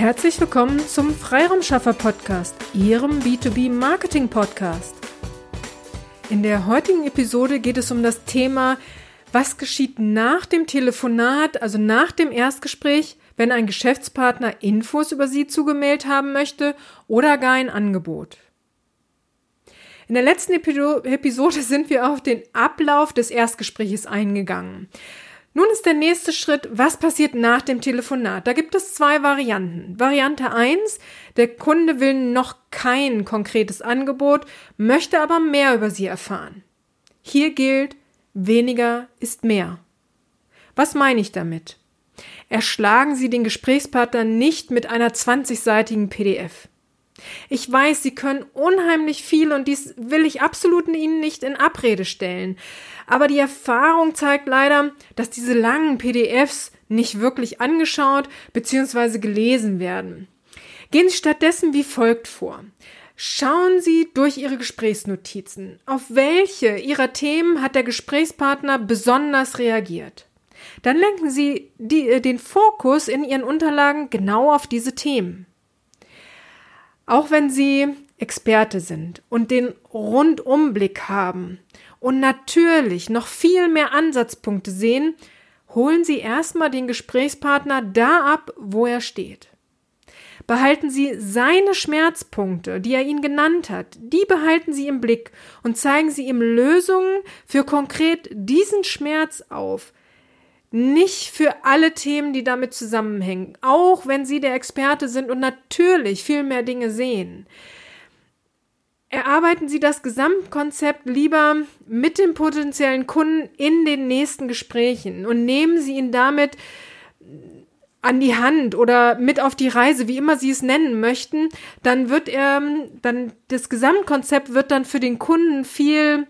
Herzlich willkommen zum Freiraumschaffer Podcast, Ihrem B2B Marketing Podcast. In der heutigen Episode geht es um das Thema, was geschieht nach dem Telefonat, also nach dem Erstgespräch, wenn ein Geschäftspartner Infos über Sie zugemeldet haben möchte oder gar ein Angebot. In der letzten Episode sind wir auf den Ablauf des Erstgespräches eingegangen. Nun ist der nächste Schritt, was passiert nach dem Telefonat? Da gibt es zwei Varianten. Variante 1, der Kunde will noch kein konkretes Angebot, möchte aber mehr über Sie erfahren. Hier gilt, weniger ist mehr. Was meine ich damit? Erschlagen Sie den Gesprächspartner nicht mit einer 20-seitigen PDF. Ich weiß, Sie können unheimlich viel und dies will ich absolut Ihnen nicht in Abrede stellen. Aber die Erfahrung zeigt leider, dass diese langen PDFs nicht wirklich angeschaut bzw. gelesen werden. Gehen Sie stattdessen wie folgt vor. Schauen Sie durch Ihre Gesprächsnotizen. Auf welche Ihrer Themen hat der Gesprächspartner besonders reagiert? Dann lenken Sie die, äh, den Fokus in Ihren Unterlagen genau auf diese Themen. Auch wenn Sie Experte sind und den Rundumblick haben und natürlich noch viel mehr Ansatzpunkte sehen, holen Sie erstmal den Gesprächspartner da ab, wo er steht. Behalten Sie seine Schmerzpunkte, die er Ihnen genannt hat, die behalten Sie im Blick und zeigen Sie ihm Lösungen für konkret diesen Schmerz auf, nicht für alle Themen, die damit zusammenhängen, auch wenn Sie der Experte sind und natürlich viel mehr Dinge sehen. Erarbeiten Sie das Gesamtkonzept lieber mit dem potenziellen Kunden in den nächsten Gesprächen und nehmen Sie ihn damit an die Hand oder mit auf die Reise, wie immer Sie es nennen möchten, dann wird er, dann das Gesamtkonzept wird dann für den Kunden viel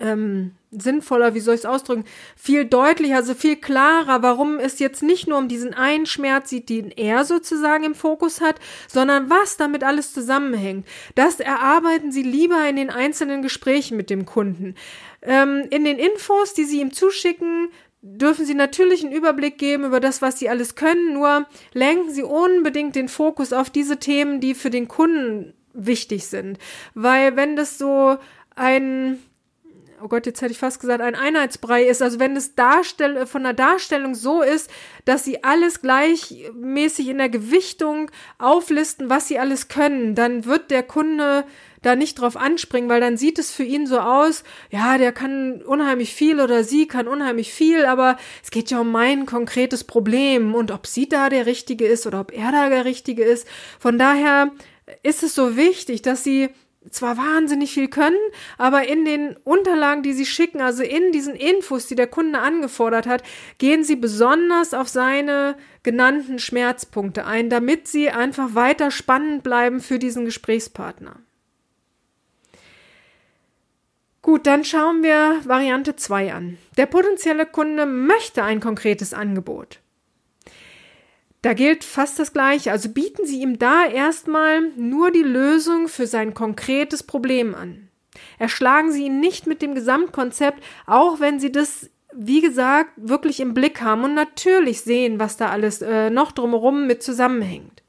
ähm, sinnvoller, wie soll ich es ausdrücken, viel deutlicher, also viel klarer, warum es jetzt nicht nur um diesen einen Schmerz sieht, den er sozusagen im Fokus hat, sondern was damit alles zusammenhängt. Das erarbeiten Sie lieber in den einzelnen Gesprächen mit dem Kunden. Ähm, in den Infos, die Sie ihm zuschicken, dürfen Sie natürlich einen Überblick geben über das, was Sie alles können, nur lenken Sie unbedingt den Fokus auf diese Themen, die für den Kunden wichtig sind. Weil wenn das so ein oh Gott, jetzt hätte ich fast gesagt, ein Einheitsbrei ist. Also wenn es Darstell von der Darstellung so ist, dass sie alles gleichmäßig in der Gewichtung auflisten, was sie alles können, dann wird der Kunde da nicht drauf anspringen, weil dann sieht es für ihn so aus, ja, der kann unheimlich viel oder sie kann unheimlich viel, aber es geht ja um mein konkretes Problem und ob sie da der Richtige ist oder ob er da der Richtige ist. Von daher ist es so wichtig, dass sie zwar wahnsinnig viel können, aber in den Unterlagen, die sie schicken, also in diesen Infos, die der Kunde angefordert hat, gehen sie besonders auf seine genannten Schmerzpunkte ein, damit sie einfach weiter spannend bleiben für diesen Gesprächspartner. Gut, dann schauen wir Variante 2 an. Der potenzielle Kunde möchte ein konkretes Angebot. Da gilt fast das Gleiche. Also bieten Sie ihm da erstmal nur die Lösung für sein konkretes Problem an. Erschlagen Sie ihn nicht mit dem Gesamtkonzept, auch wenn Sie das, wie gesagt, wirklich im Blick haben und natürlich sehen, was da alles äh, noch drumherum mit zusammenhängt.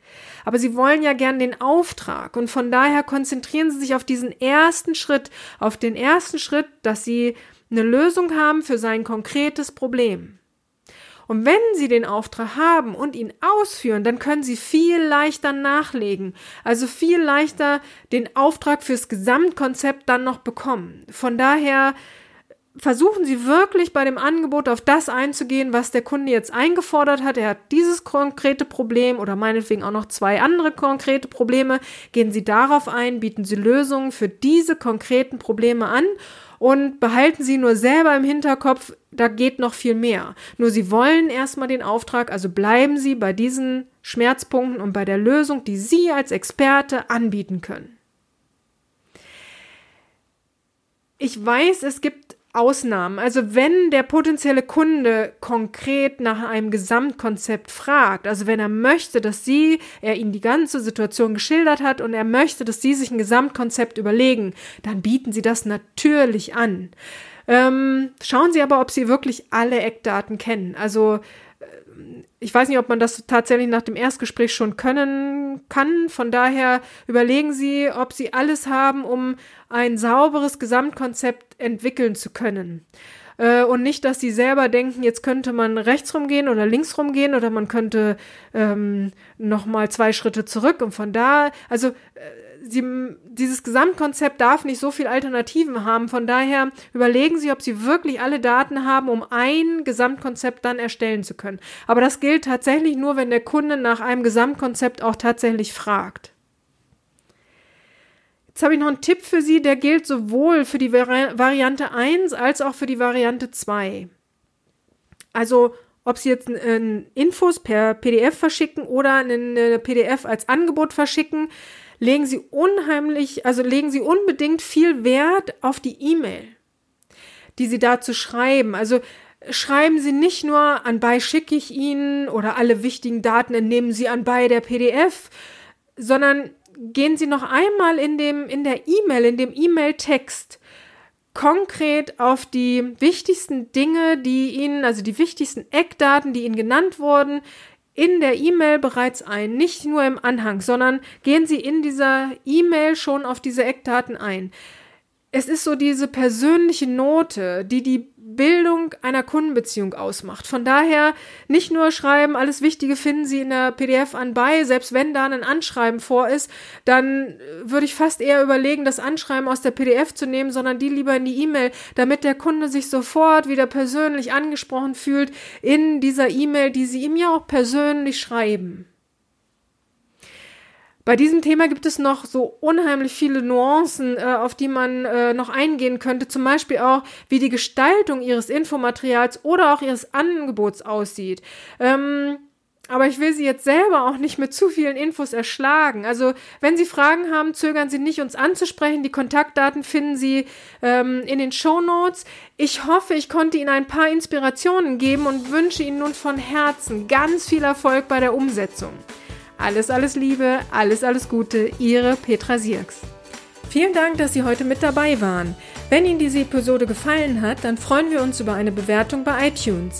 Aber Sie wollen ja gern den Auftrag und von daher konzentrieren Sie sich auf diesen ersten Schritt, auf den ersten Schritt, dass Sie eine Lösung haben für sein konkretes Problem. Und wenn Sie den Auftrag haben und ihn ausführen, dann können Sie viel leichter nachlegen, also viel leichter den Auftrag fürs Gesamtkonzept dann noch bekommen. Von daher versuchen Sie wirklich bei dem Angebot auf das einzugehen, was der Kunde jetzt eingefordert hat. Er hat dieses konkrete Problem oder meinetwegen auch noch zwei andere konkrete Probleme. Gehen Sie darauf ein, bieten Sie Lösungen für diese konkreten Probleme an und behalten Sie nur selber im Hinterkopf, da geht noch viel mehr. Nur Sie wollen erstmal den Auftrag, also bleiben Sie bei diesen Schmerzpunkten und bei der Lösung, die Sie als Experte anbieten können. Ich weiß, es gibt Ausnahmen. Also wenn der potenzielle Kunde konkret nach einem Gesamtkonzept fragt, also wenn er möchte, dass Sie, er Ihnen die ganze Situation geschildert hat und er möchte, dass Sie sich ein Gesamtkonzept überlegen, dann bieten Sie das natürlich an. Ähm, schauen Sie aber, ob Sie wirklich alle Eckdaten kennen. Also ich weiß nicht, ob man das tatsächlich nach dem Erstgespräch schon können kann. Von daher überlegen Sie, ob Sie alles haben, um ein sauberes Gesamtkonzept entwickeln zu können. Äh, und nicht, dass sie selber denken, jetzt könnte man rechts rumgehen oder links rumgehen oder man könnte ähm, noch mal zwei Schritte zurück und von da, also äh, sie, dieses Gesamtkonzept darf nicht so viel Alternativen haben. Von daher überlegen Sie, ob Sie wirklich alle Daten haben, um ein Gesamtkonzept dann erstellen zu können. Aber das gilt tatsächlich nur, wenn der Kunde nach einem Gesamtkonzept auch tatsächlich fragt. Jetzt habe ich noch einen Tipp für Sie, der gilt sowohl für die Vari Variante 1 als auch für die Variante 2. Also ob Sie jetzt äh, Infos per PDF verschicken oder eine PDF als Angebot verschicken, legen Sie unheimlich, also legen Sie unbedingt viel Wert auf die E-Mail, die Sie dazu schreiben. Also schreiben Sie nicht nur anbei schicke ich Ihnen oder alle wichtigen Daten entnehmen Sie anbei der PDF, sondern gehen Sie noch einmal in dem, in der E-Mail, in dem E-Mail-Text konkret auf die wichtigsten Dinge, die Ihnen, also die wichtigsten Eckdaten, die Ihnen genannt wurden, in der E-Mail bereits ein, nicht nur im Anhang, sondern gehen Sie in dieser E-Mail schon auf diese Eckdaten ein. Es ist so diese persönliche Note, die die Bildung einer Kundenbeziehung ausmacht. Von daher nicht nur schreiben, alles Wichtige finden Sie in der PDF anbei, selbst wenn da ein Anschreiben vor ist, dann würde ich fast eher überlegen, das Anschreiben aus der PDF zu nehmen, sondern die lieber in die E-Mail, damit der Kunde sich sofort wieder persönlich angesprochen fühlt in dieser E-Mail, die Sie ihm ja auch persönlich schreiben. Bei diesem Thema gibt es noch so unheimlich viele Nuancen, äh, auf die man äh, noch eingehen könnte. Zum Beispiel auch, wie die Gestaltung Ihres Infomaterials oder auch Ihres Angebots aussieht. Ähm, aber ich will Sie jetzt selber auch nicht mit zu vielen Infos erschlagen. Also, wenn Sie Fragen haben, zögern Sie nicht, uns anzusprechen. Die Kontaktdaten finden Sie ähm, in den Show Notes. Ich hoffe, ich konnte Ihnen ein paar Inspirationen geben und wünsche Ihnen nun von Herzen ganz viel Erfolg bei der Umsetzung. Alles, alles Liebe, alles, alles Gute, Ihre Petra Sierks. Vielen Dank, dass Sie heute mit dabei waren. Wenn Ihnen diese Episode gefallen hat, dann freuen wir uns über eine Bewertung bei iTunes.